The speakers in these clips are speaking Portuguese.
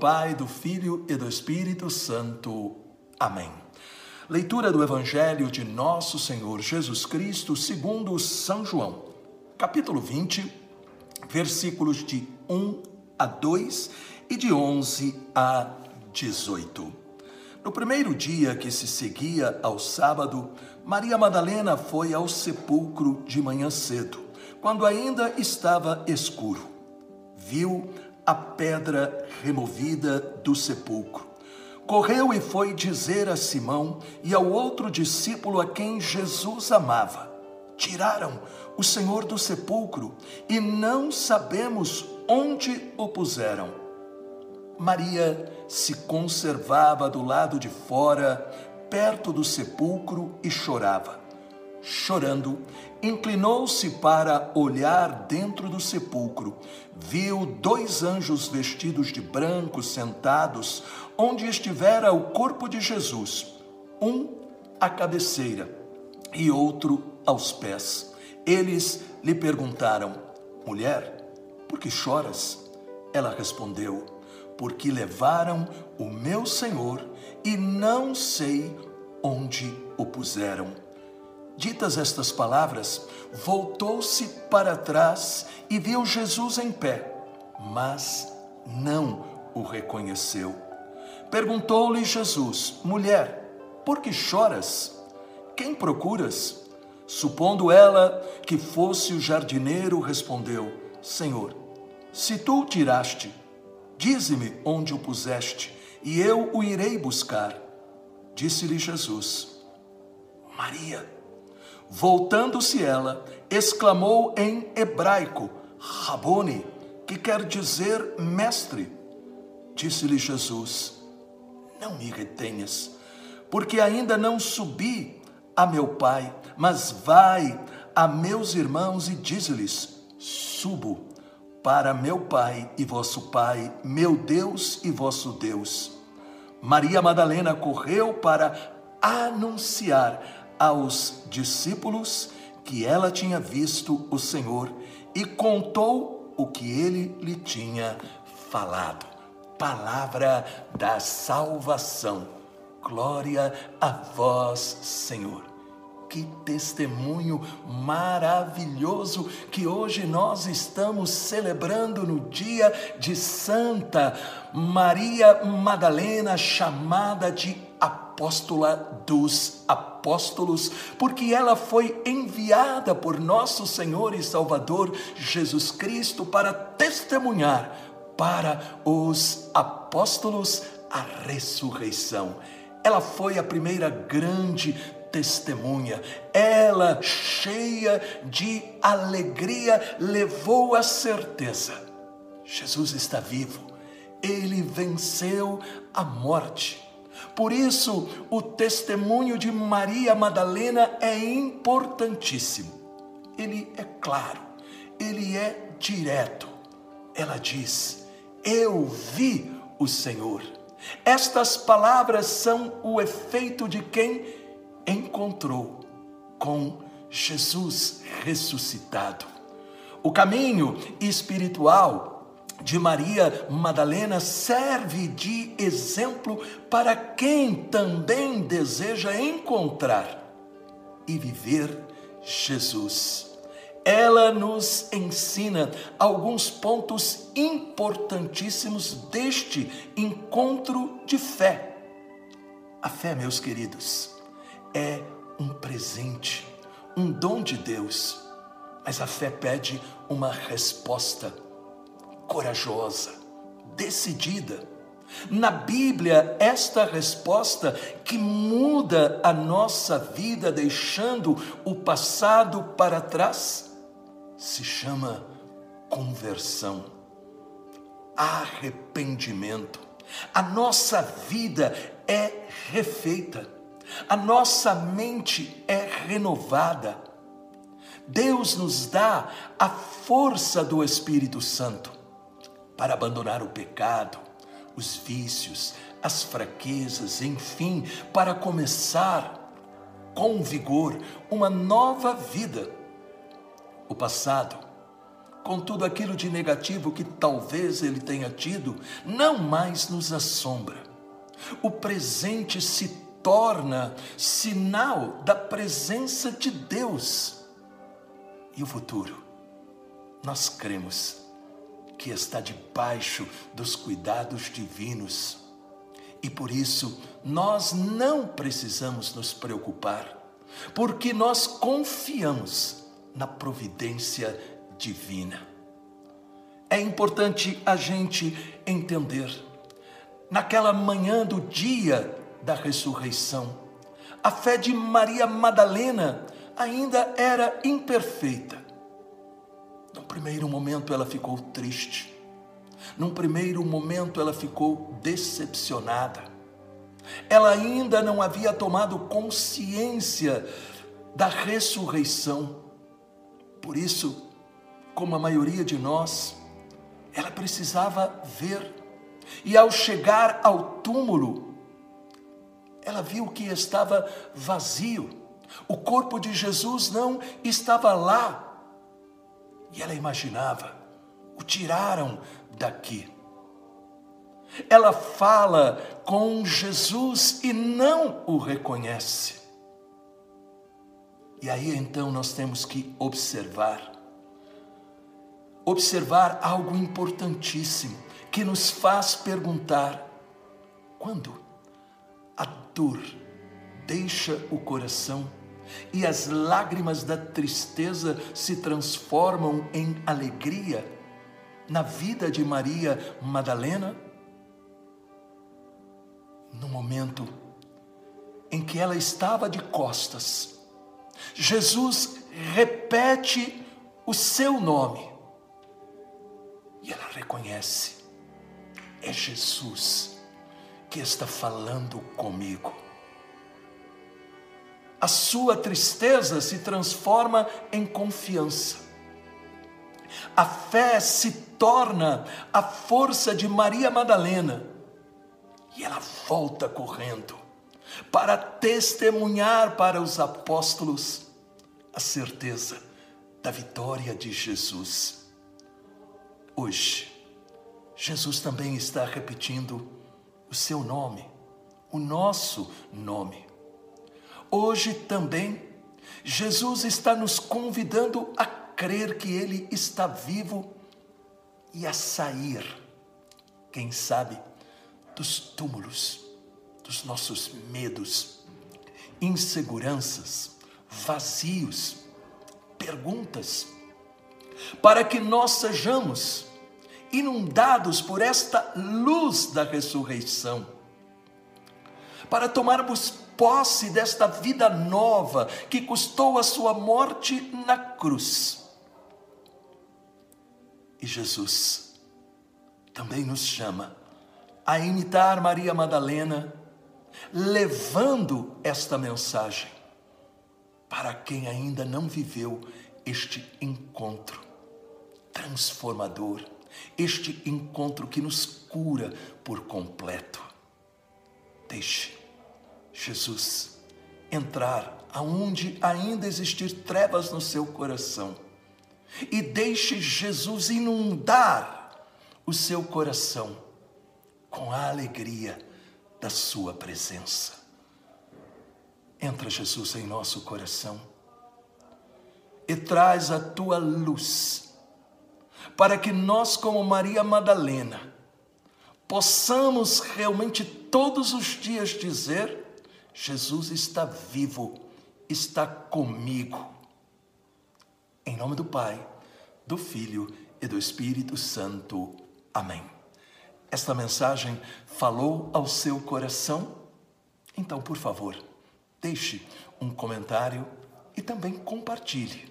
Pai, do Filho e do Espírito Santo. Amém. Leitura do Evangelho de Nosso Senhor Jesus Cristo, segundo São João, capítulo 20, versículos de 1 a 2 e de 11 a 18. No primeiro dia que se seguia ao sábado, Maria Madalena foi ao sepulcro de manhã cedo, quando ainda estava escuro. Viu a pedra removida do sepulcro. Correu e foi dizer a Simão e ao outro discípulo a quem Jesus amava: Tiraram o Senhor do sepulcro e não sabemos onde o puseram. Maria se conservava do lado de fora, perto do sepulcro, e chorava. Chorando, inclinou-se para olhar dentro do sepulcro. Viu dois anjos vestidos de branco sentados onde estivera o corpo de Jesus, um à cabeceira e outro aos pés. Eles lhe perguntaram: Mulher, por que choras? Ela respondeu: Porque levaram o meu Senhor e não sei onde o puseram. Ditas estas palavras, voltou-se para trás e viu Jesus em pé, mas não o reconheceu. Perguntou-lhe Jesus: Mulher, por que choras? Quem procuras? Supondo ela que fosse o jardineiro, respondeu: Senhor, se tu o tiraste, dize-me onde o puseste, e eu o irei buscar. Disse-lhe Jesus: Maria. Voltando-se ela, exclamou em hebraico: Rabone, que quer dizer mestre. Disse-lhe Jesus: Não me retenhas, porque ainda não subi a meu Pai, mas vai a meus irmãos e diz-lhes: Subo para meu Pai e vosso Pai, meu Deus e vosso Deus. Maria Madalena correu para anunciar aos discípulos que ela tinha visto o Senhor e contou o que ele lhe tinha falado. Palavra da salvação. Glória a vós, Senhor. Que testemunho maravilhoso que hoje nós estamos celebrando no dia de Santa Maria Madalena, chamada de apóstola dos apóstolos, porque ela foi enviada por nosso Senhor e Salvador Jesus Cristo para testemunhar para os apóstolos a ressurreição. Ela foi a primeira grande testemunha. Ela, cheia de alegria, levou a certeza: Jesus está vivo, ele venceu a morte. Por isso, o testemunho de Maria Madalena é importantíssimo. Ele é claro, ele é direto. Ela diz: Eu vi o Senhor. Estas palavras são o efeito de quem encontrou com Jesus ressuscitado. O caminho espiritual de Maria Madalena serve de exemplo para quem também deseja encontrar e viver Jesus. Ela nos ensina alguns pontos importantíssimos deste encontro de fé. A fé, meus queridos, é um presente, um dom de Deus, mas a fé pede uma resposta corajosa, decidida. Na Bíblia, esta resposta que muda a nossa vida, deixando o passado para trás, se chama conversão, arrependimento. A nossa vida é refeita a nossa mente é renovada. Deus nos dá a força do Espírito Santo para abandonar o pecado, os vícios, as fraquezas, enfim, para começar com vigor uma nova vida. O passado com tudo aquilo de negativo que talvez ele tenha tido, não mais nos assombra. O presente se torna sinal da presença de Deus. E o futuro, nós cremos que está debaixo dos cuidados divinos. E por isso nós não precisamos nos preocupar, porque nós confiamos na providência divina. É importante a gente entender, naquela manhã do dia da ressurreição, a fé de Maria Madalena ainda era imperfeita. No primeiro momento ela ficou triste. Num primeiro momento ela ficou decepcionada. Ela ainda não havia tomado consciência da ressurreição. Por isso, como a maioria de nós, ela precisava ver. E ao chegar ao túmulo, ela viu que estava vazio. O corpo de Jesus não estava lá. E ela imaginava: o tiraram daqui. Ela fala com Jesus e não o reconhece. E aí então nós temos que observar observar algo importantíssimo que nos faz perguntar: quando a dor deixa o coração e as lágrimas da tristeza se transformam em alegria na vida de Maria Madalena? No momento em que ela estava de costas, Jesus repete o seu nome e ela reconhece: é Jesus que está falando comigo. A sua tristeza se transforma em confiança. A fé se torna a força de Maria Madalena e ela volta correndo para testemunhar para os apóstolos a certeza da vitória de Jesus. Hoje, Jesus também está repetindo o seu nome, o nosso nome. Hoje também, Jesus está nos convidando a crer que Ele está vivo e a sair, quem sabe, dos túmulos, dos nossos medos, inseguranças, vazios, perguntas, para que nós sejamos inundados por esta luz da ressurreição, para tomarmos posse desta vida nova que custou a sua morte na cruz. E Jesus também nos chama a imitar Maria Madalena, levando esta mensagem para quem ainda não viveu este encontro transformador este encontro que nos cura por completo. Deixe Jesus entrar aonde ainda existir trevas no seu coração e deixe Jesus inundar o seu coração com a alegria da sua presença. Entra, Jesus, em nosso coração e traz a tua luz para que nós, como Maria Madalena, possamos realmente todos os dias dizer: Jesus está vivo, está comigo. Em nome do Pai, do Filho e do Espírito Santo. Amém. Esta mensagem falou ao seu coração? Então, por favor, deixe um comentário e também compartilhe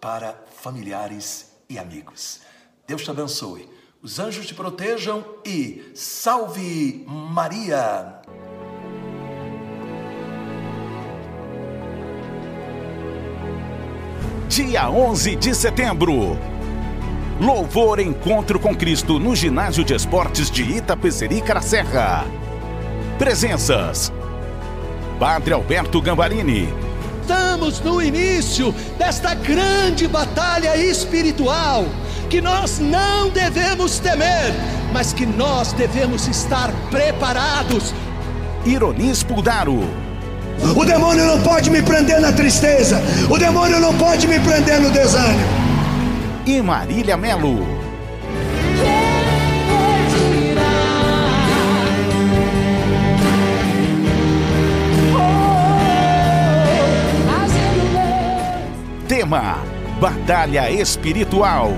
para familiares e amigos. Deus te abençoe, os anjos te protejam e salve Maria! Dia 11 de setembro. Louvor Encontro com Cristo no Ginásio de Esportes de Itapecerica da Serra. Presenças: Padre Alberto Gambarini, estamos no início desta grande batalha espiritual, que nós não devemos temer, mas que nós devemos estar preparados. Ironis Puldaro. O demônio não pode me prender na tristeza, o demônio não pode me prender no desânimo. E Marília Melo. Tema: Batalha Espiritual.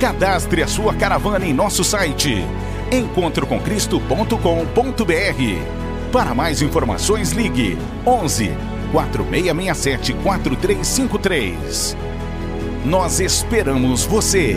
Cadastre a sua caravana em nosso site encontrocomcristo.com.br. Para mais informações, ligue 11 4667 4353. Nós esperamos você.